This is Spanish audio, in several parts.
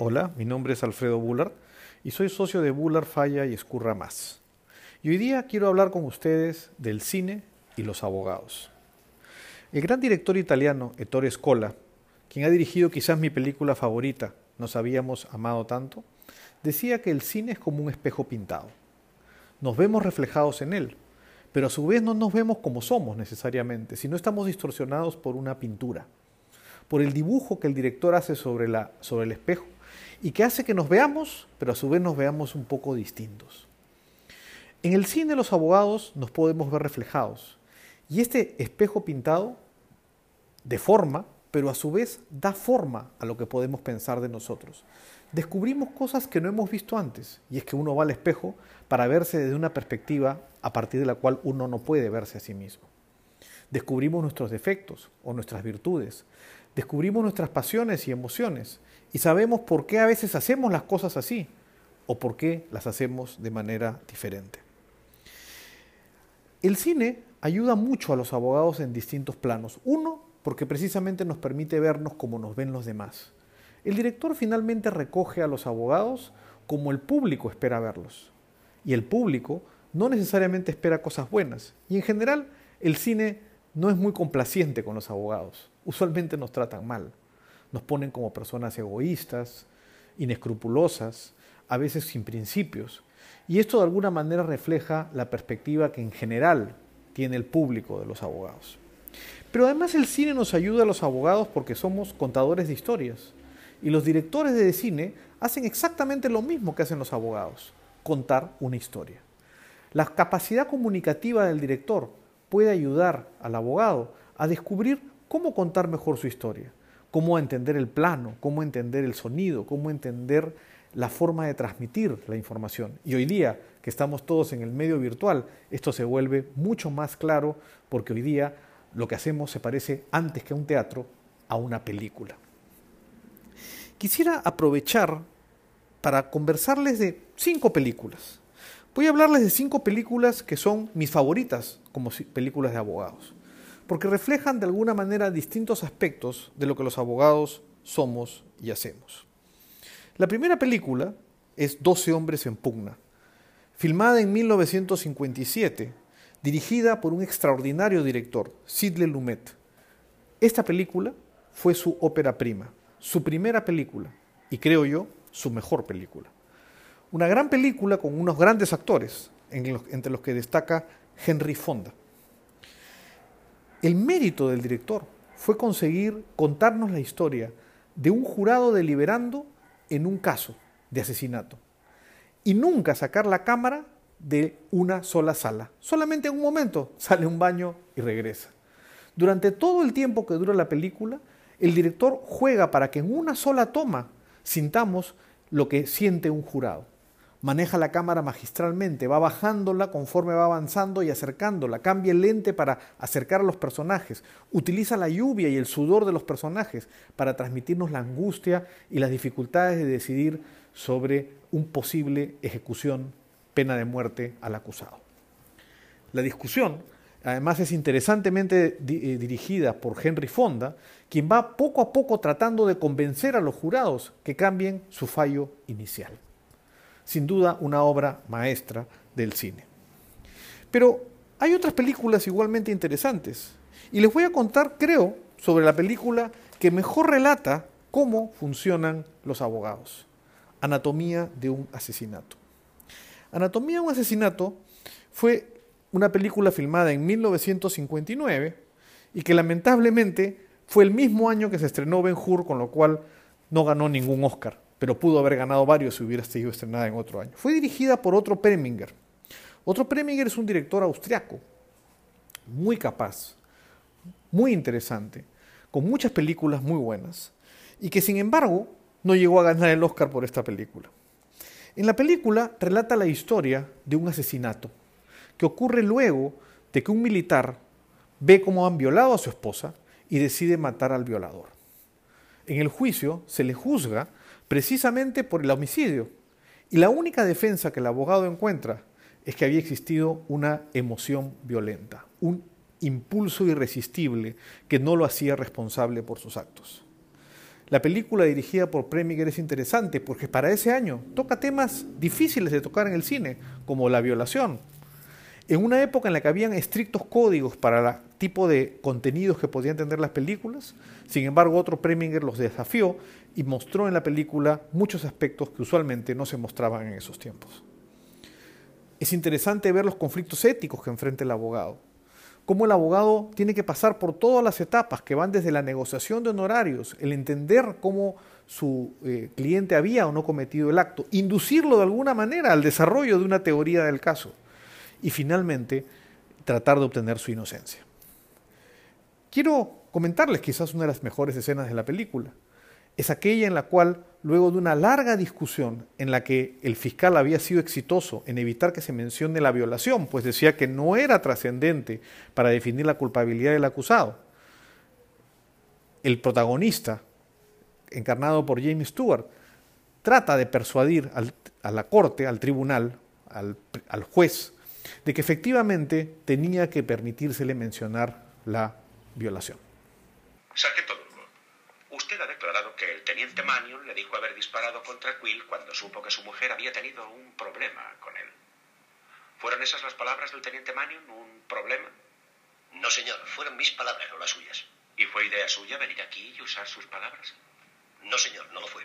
Hola, mi nombre es Alfredo Bullard y soy socio de Bullard Falla y Escurra Más. Y hoy día quiero hablar con ustedes del cine y los abogados. El gran director italiano Ettore Scola, quien ha dirigido quizás mi película favorita, Nos habíamos amado tanto, decía que el cine es como un espejo pintado. Nos vemos reflejados en él, pero a su vez no nos vemos como somos necesariamente, sino estamos distorsionados por una pintura, por el dibujo que el director hace sobre, sobre el espejo y que hace que nos veamos, pero a su vez nos veamos un poco distintos. En el cine los abogados nos podemos ver reflejados y este espejo pintado deforma, pero a su vez da forma a lo que podemos pensar de nosotros. Descubrimos cosas que no hemos visto antes y es que uno va al espejo para verse desde una perspectiva a partir de la cual uno no puede verse a sí mismo. Descubrimos nuestros defectos o nuestras virtudes, descubrimos nuestras pasiones y emociones y sabemos por qué a veces hacemos las cosas así o por qué las hacemos de manera diferente. El cine ayuda mucho a los abogados en distintos planos. Uno, porque precisamente nos permite vernos como nos ven los demás. El director finalmente recoge a los abogados como el público espera verlos. Y el público no necesariamente espera cosas buenas. Y en general, el cine no es muy complaciente con los abogados. Usualmente nos tratan mal. Nos ponen como personas egoístas, inescrupulosas, a veces sin principios. Y esto de alguna manera refleja la perspectiva que en general tiene el público de los abogados. Pero además el cine nos ayuda a los abogados porque somos contadores de historias. Y los directores de cine hacen exactamente lo mismo que hacen los abogados, contar una historia. La capacidad comunicativa del director puede ayudar al abogado a descubrir cómo contar mejor su historia, cómo entender el plano, cómo entender el sonido, cómo entender la forma de transmitir la información. Y hoy día, que estamos todos en el medio virtual, esto se vuelve mucho más claro porque hoy día lo que hacemos se parece antes que a un teatro a una película. Quisiera aprovechar para conversarles de cinco películas. Voy a hablarles de cinco películas que son mis favoritas como películas de abogados, porque reflejan de alguna manera distintos aspectos de lo que los abogados somos y hacemos. La primera película es 12 hombres en pugna, filmada en 1957, dirigida por un extraordinario director, Sidley Lumet. Esta película fue su ópera prima, su primera película y creo yo su mejor película. Una gran película con unos grandes actores, entre los que destaca Henry Fonda. El mérito del director fue conseguir contarnos la historia de un jurado deliberando en un caso de asesinato y nunca sacar la cámara de una sola sala. Solamente en un momento sale un baño y regresa. Durante todo el tiempo que dura la película, el director juega para que en una sola toma sintamos lo que siente un jurado. Maneja la cámara magistralmente, va bajándola conforme va avanzando y acercándola, cambia el lente para acercar a los personajes, utiliza la lluvia y el sudor de los personajes para transmitirnos la angustia y las dificultades de decidir sobre un posible ejecución, pena de muerte al acusado. La discusión, además, es interesantemente eh, dirigida por Henry Fonda, quien va poco a poco tratando de convencer a los jurados que cambien su fallo inicial sin duda una obra maestra del cine. Pero hay otras películas igualmente interesantes y les voy a contar, creo, sobre la película que mejor relata cómo funcionan los abogados. Anatomía de un asesinato. Anatomía de un asesinato fue una película filmada en 1959 y que lamentablemente fue el mismo año que se estrenó Ben Hur, con lo cual no ganó ningún Oscar pero pudo haber ganado varios si hubiera sido estrenada en otro año. Fue dirigida por Otto Preminger. Otto Preminger es un director austriaco, muy capaz, muy interesante, con muchas películas muy buenas, y que sin embargo no llegó a ganar el Oscar por esta película. En la película relata la historia de un asesinato que ocurre luego de que un militar ve cómo han violado a su esposa y decide matar al violador. En el juicio se le juzga precisamente por el homicidio. Y la única defensa que el abogado encuentra es que había existido una emoción violenta, un impulso irresistible que no lo hacía responsable por sus actos. la película dirigida por Preminger es interesante porque para ese año toca temas difíciles de tocar en el cine, como la violación. En una época en la que habían estrictos códigos para el tipo de contenidos que podían tener las películas, sin embargo otro Preminger los desafió y mostró en la película muchos aspectos que usualmente no se mostraban en esos tiempos. Es interesante ver los conflictos éticos que enfrenta el abogado, cómo el abogado tiene que pasar por todas las etapas que van desde la negociación de honorarios, el entender cómo su eh, cliente había o no cometido el acto, inducirlo de alguna manera al desarrollo de una teoría del caso y finalmente tratar de obtener su inocencia. Quiero comentarles quizás una de las mejores escenas de la película es aquella en la cual, luego de una larga discusión en la que el fiscal había sido exitoso en evitar que se mencione la violación, pues decía que no era trascendente para definir la culpabilidad del acusado, el protagonista, encarnado por James Stewart, trata de persuadir a la corte, al tribunal, al, juez, de que efectivamente tenía que permitírsele mencionar la violación. Sargento Usted ha declarado que el teniente Manion le dijo haber disparado contra Quill cuando supo que su mujer había tenido un problema con él. ¿Fueron esas las palabras del teniente Manion? ¿Un problema? No, señor. Fueron mis palabras, no las suyas. ¿Y fue idea suya venir aquí y usar sus palabras? No, señor, no lo fue.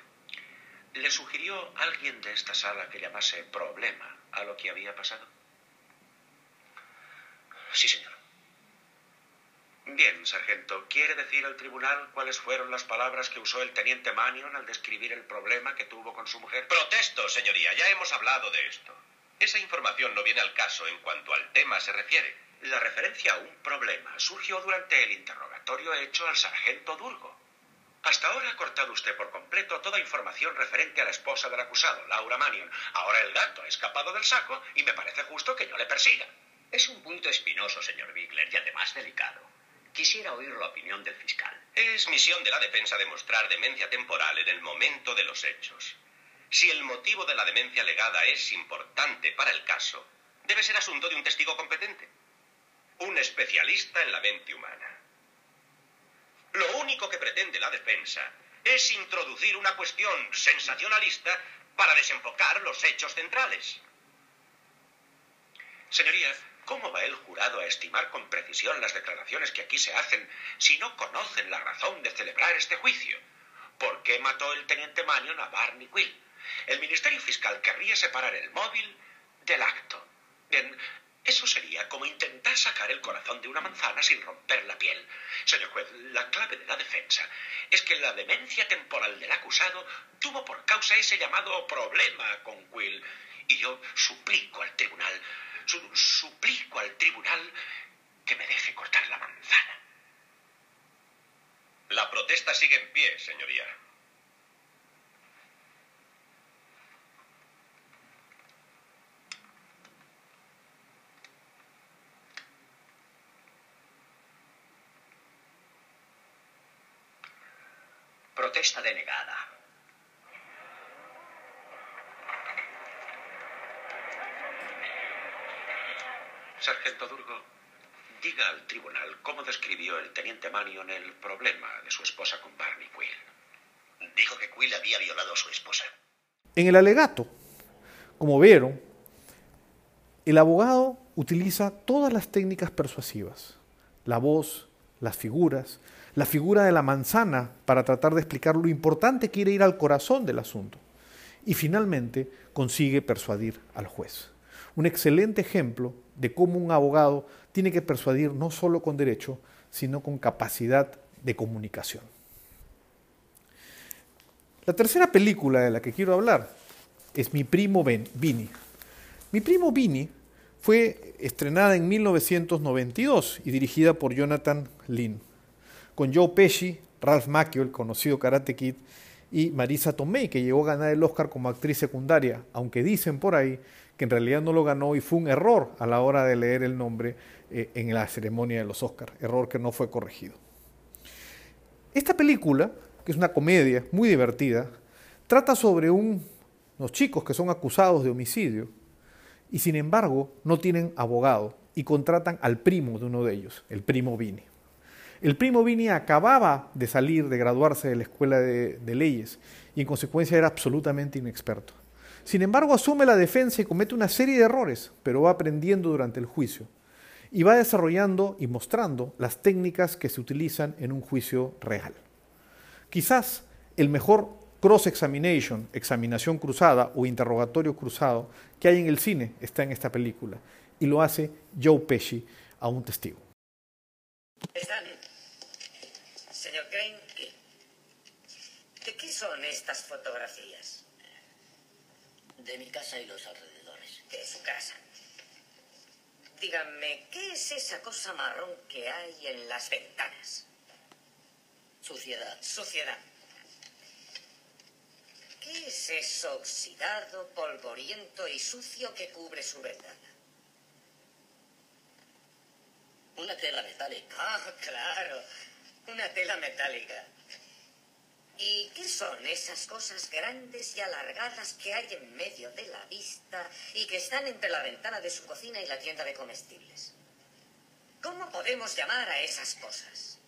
¿Le sugirió alguien de esta sala que llamase problema a lo que había pasado? Sí, señor. Bien, sargento. ¿Quiere decir al tribunal cuáles fueron las palabras que usó el teniente Manion al describir el problema que tuvo con su mujer? Protesto, señoría. Ya hemos hablado de esto. Esa información no viene al caso en cuanto al tema se refiere. La referencia a un problema surgió durante el interrogatorio hecho al sargento Durgo. Hasta ahora ha cortado usted por completo toda información referente a la esposa del acusado, Laura Manion. Ahora el gato ha escapado del saco y me parece justo que yo le persiga. Es un punto espinoso, señor Bigler, y además delicado. Quisiera oír la opinión del fiscal. Es misión de la defensa demostrar demencia temporal en el momento de los hechos. Si el motivo de la demencia legada es importante para el caso, debe ser asunto de un testigo competente. Un especialista en la mente humana. Lo único que pretende la defensa es introducir una cuestión sensacionalista para desenfocar los hechos centrales. Señoría, ¿Cómo va el jurado a estimar con precisión las declaraciones que aquí se hacen si no conocen la razón de celebrar este juicio? ¿Por qué mató el teniente Manion a Barney Quill? El Ministerio Fiscal querría separar el móvil del acto. Bien, eso sería como intentar sacar el corazón de una manzana sin romper la piel. Señor juez, la clave de la defensa es que la demencia temporal del acusado tuvo por causa ese llamado problema con Quill. Y yo suplico al tribunal suplico al tribunal que me deje cortar la manzana. La protesta sigue en pie, señoría. Protesta denegada. Sargento Durgo, diga al tribunal cómo describió el teniente Manion el problema de su esposa con Barney Quill. Dijo que Quill había violado a su esposa. En el alegato, como vieron, el abogado utiliza todas las técnicas persuasivas, la voz, las figuras, la figura de la manzana para tratar de explicar lo importante que era ir al corazón del asunto. Y finalmente consigue persuadir al juez un excelente ejemplo de cómo un abogado tiene que persuadir no solo con derecho, sino con capacidad de comunicación. La tercera película de la que quiero hablar es Mi primo Vini. Mi primo Vini fue estrenada en 1992 y dirigida por Jonathan Lynn, con Joe Pesci, Ralph Macchio, el conocido Karate Kid, y Marisa Tomei, que llegó a ganar el Oscar como actriz secundaria, aunque dicen por ahí que en realidad no lo ganó y fue un error a la hora de leer el nombre eh, en la ceremonia de los Oscars, error que no fue corregido. Esta película, que es una comedia muy divertida, trata sobre unos chicos que son acusados de homicidio y sin embargo no tienen abogado y contratan al primo de uno de ellos, el primo Vini. El primo Vini acababa de salir, de graduarse de la escuela de, de leyes y en consecuencia era absolutamente inexperto. Sin embargo, asume la defensa y comete una serie de errores, pero va aprendiendo durante el juicio y va desarrollando y mostrando las técnicas que se utilizan en un juicio real. Quizás el mejor cross-examination, examinación cruzada o interrogatorio cruzado que hay en el cine está en esta película y lo hace Joe Pesci a un testigo. Están, señor Crane, ¿de qué son estas fotografías? De mi casa y los alrededores. De su casa. Díganme, ¿qué es esa cosa marrón que hay en las ventanas? Suciedad. Suciedad. ¿Qué es eso oxidado, polvoriento y sucio que cubre su ventana? Una tela metálica. Ah, claro. Una tela metálica. ¿Y qué son esas cosas grandes y alargadas que hay en medio de la vista y que están entre la ventana de su cocina y la tienda de comestibles? ¿Cómo podemos llamar a esas cosas?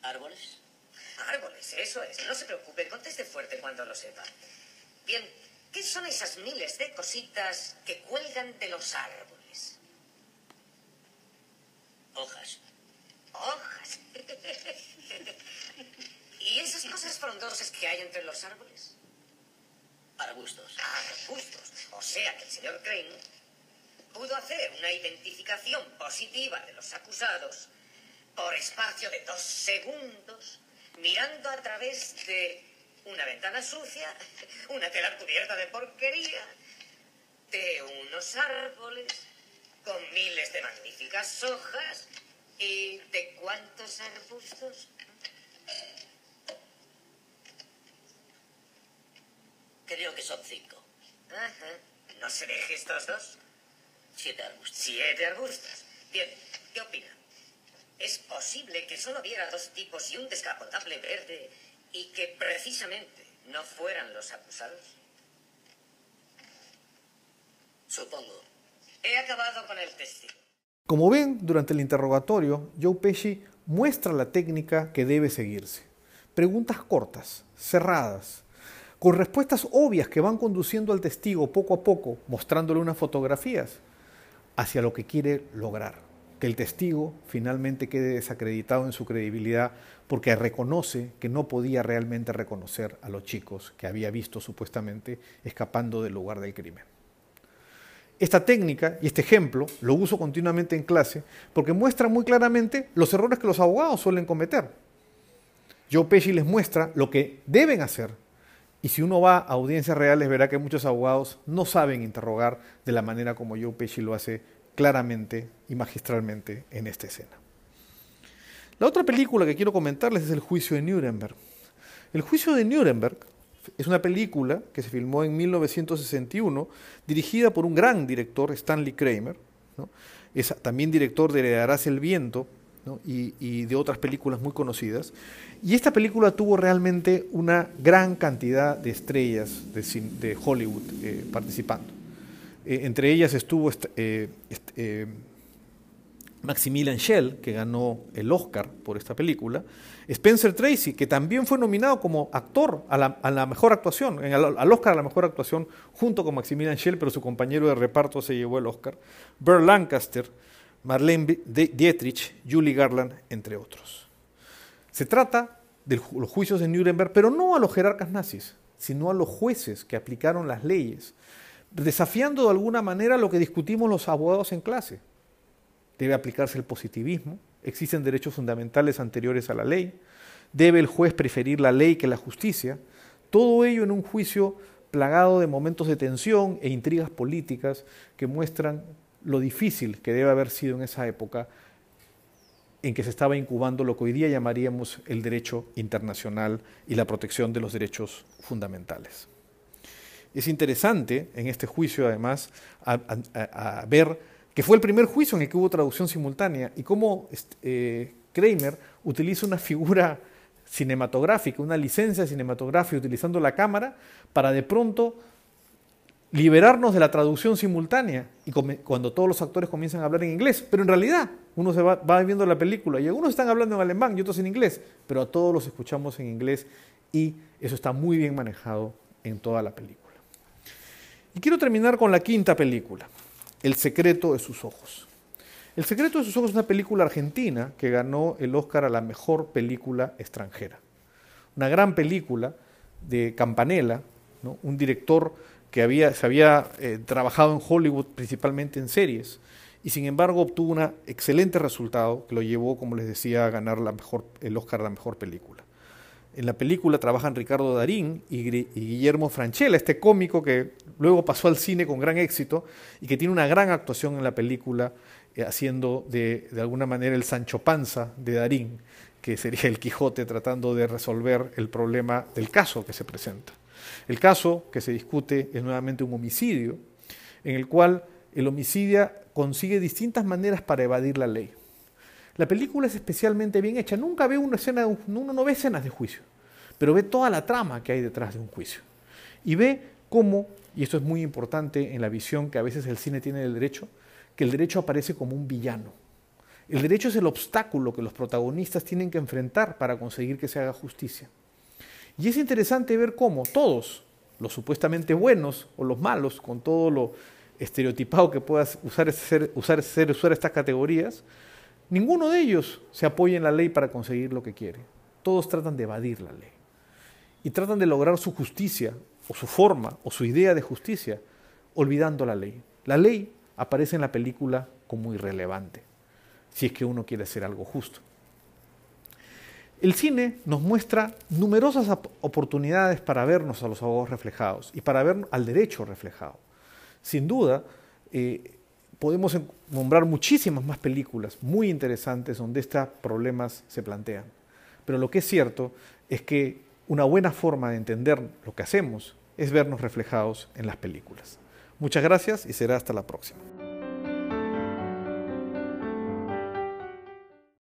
¿Árboles? Árboles, eso es. No se preocupe, conteste fuerte cuando lo sepa. Bien, ¿qué son esas miles de cositas que cuelgan de los árboles? Hojas. Hojas. ¿Y esas cosas frondosas que hay entre los árboles? Arbustos. Arbustos. O sea que el señor Crane pudo hacer una identificación positiva de los acusados por espacio de dos segundos, mirando a través de una ventana sucia, una tela cubierta de porquería, de unos árboles con miles de magníficas hojas ¿Y de cuántos arbustos? Creo que son cinco. Ajá. ¿No se deje estos dos? Siete arbustos. Siete arbustos. Bien, ¿qué opina? ¿Es posible que solo hubiera dos tipos y un descapotable verde y que precisamente no fueran los acusados? Supongo. He acabado con el testigo. Como ven, durante el interrogatorio, Joe Pesci muestra la técnica que debe seguirse. Preguntas cortas, cerradas, con respuestas obvias que van conduciendo al testigo poco a poco, mostrándole unas fotografías, hacia lo que quiere lograr. Que el testigo finalmente quede desacreditado en su credibilidad porque reconoce que no podía realmente reconocer a los chicos que había visto supuestamente escapando del lugar del crimen. Esta técnica y este ejemplo lo uso continuamente en clase porque muestra muy claramente los errores que los abogados suelen cometer. Joe Pesci les muestra lo que deben hacer y si uno va a audiencias reales verá que muchos abogados no saben interrogar de la manera como Joe Pesci lo hace claramente y magistralmente en esta escena. La otra película que quiero comentarles es El juicio de Nuremberg. El juicio de Nuremberg es una película que se filmó en 1961, dirigida por un gran director, Stanley Kramer. Es también director de Heredarás el viento y, de otras películas muy conocidas. Y esta película tuvo realmente una gran cantidad de estrellas de, Hollywood eh, participando. Eh, entre ellas estuvo eh, Maximilian Schell, que ganó el Oscar por esta película, Spencer Tracy, que también fue nominado como actor a la, mejor actuación, al, Oscar a la mejor actuación, junto con Maximilian Schell, pero su compañero de reparto se llevó el Oscar, Burr Lancaster, Marlene Dietrich, Julie Garland, entre otros. Se trata de los juicios de Nuremberg, pero no a los jerarcas nazis, sino a los jueces que aplicaron las leyes, desafiando de alguna manera lo que discutimos los abogados en clase debe aplicarse el positivismo, existen derechos fundamentales anteriores a la ley, debe el juez preferir la ley que la justicia, todo ello en un juicio plagado de momentos de tensión e intrigas políticas que muestran lo difícil que debe haber sido en esa época en que se estaba incubando lo que hoy día llamaríamos el derecho internacional y la protección de los derechos fundamentales. Es interesante en este juicio, además, a, ver que fue el primer juicio en el que hubo traducción simultánea, y cómo eh, Kramer utiliza una figura cinematográfica, una licencia cinematográfica utilizando la cámara para de pronto liberarnos de la traducción simultánea y cuando todos los actores comienzan a hablar en inglés. Pero en realidad uno se va, viendo la película y algunos están hablando en alemán y otros en inglés, pero a todos los escuchamos en inglés y eso está muy bien manejado en toda la película. Y quiero terminar con la quinta película, El secreto de sus ojos. El secreto de sus ojos es una película argentina que ganó el Oscar a la mejor película extranjera. Una gran película de Campanella, un director que había, se había eh, trabajado en Hollywood principalmente en series y sin embargo obtuvo un excelente resultado que lo llevó, como les decía, a ganar la mejor, el Oscar a la mejor película. En la película trabajan Ricardo Darín y, Guillermo Franchella, este cómico que luego pasó al cine con gran éxito y que tiene una gran actuación en la película, eh, haciendo de, de alguna manera el Sancho Panza de Darín, que sería el Quijote tratando de resolver el problema del caso que se presenta. El caso que se discute es nuevamente un homicidio, en el cual el homicidio consigue distintas maneras para evadir la ley. La película es especialmente bien hecha. Nunca ve una escena, uno no ve escenas de juicio, pero ve toda la trama que hay detrás de un juicio. Y ve cómo, y esto es muy importante en la visión que a veces el cine tiene del derecho, que el derecho aparece como un villano. El derecho es el obstáculo que los protagonistas tienen que enfrentar para conseguir que se haga justicia. Y es interesante ver cómo todos, los supuestamente buenos o los malos, con todo lo estereotipado que puedas usar, usar, usar estas categorías, Ninguno de ellos se apoya en la ley para conseguir lo que quiere. Todos tratan de evadir la ley. Y tratan de lograr su justicia, o su forma, o su idea de justicia, olvidando la ley. La ley aparece en la película como irrelevante, si es que uno quiere hacer algo justo. El cine nos muestra numerosas oportunidades para vernos a los abogados reflejados y para ver al derecho reflejado. Sin duda, eh, podemos nombrar muchísimas más películas muy interesantes donde estos problemas se plantean. Pero lo que es cierto es que una buena forma de entender lo que hacemos es vernos reflejados en las películas. Muchas gracias y será hasta la próxima.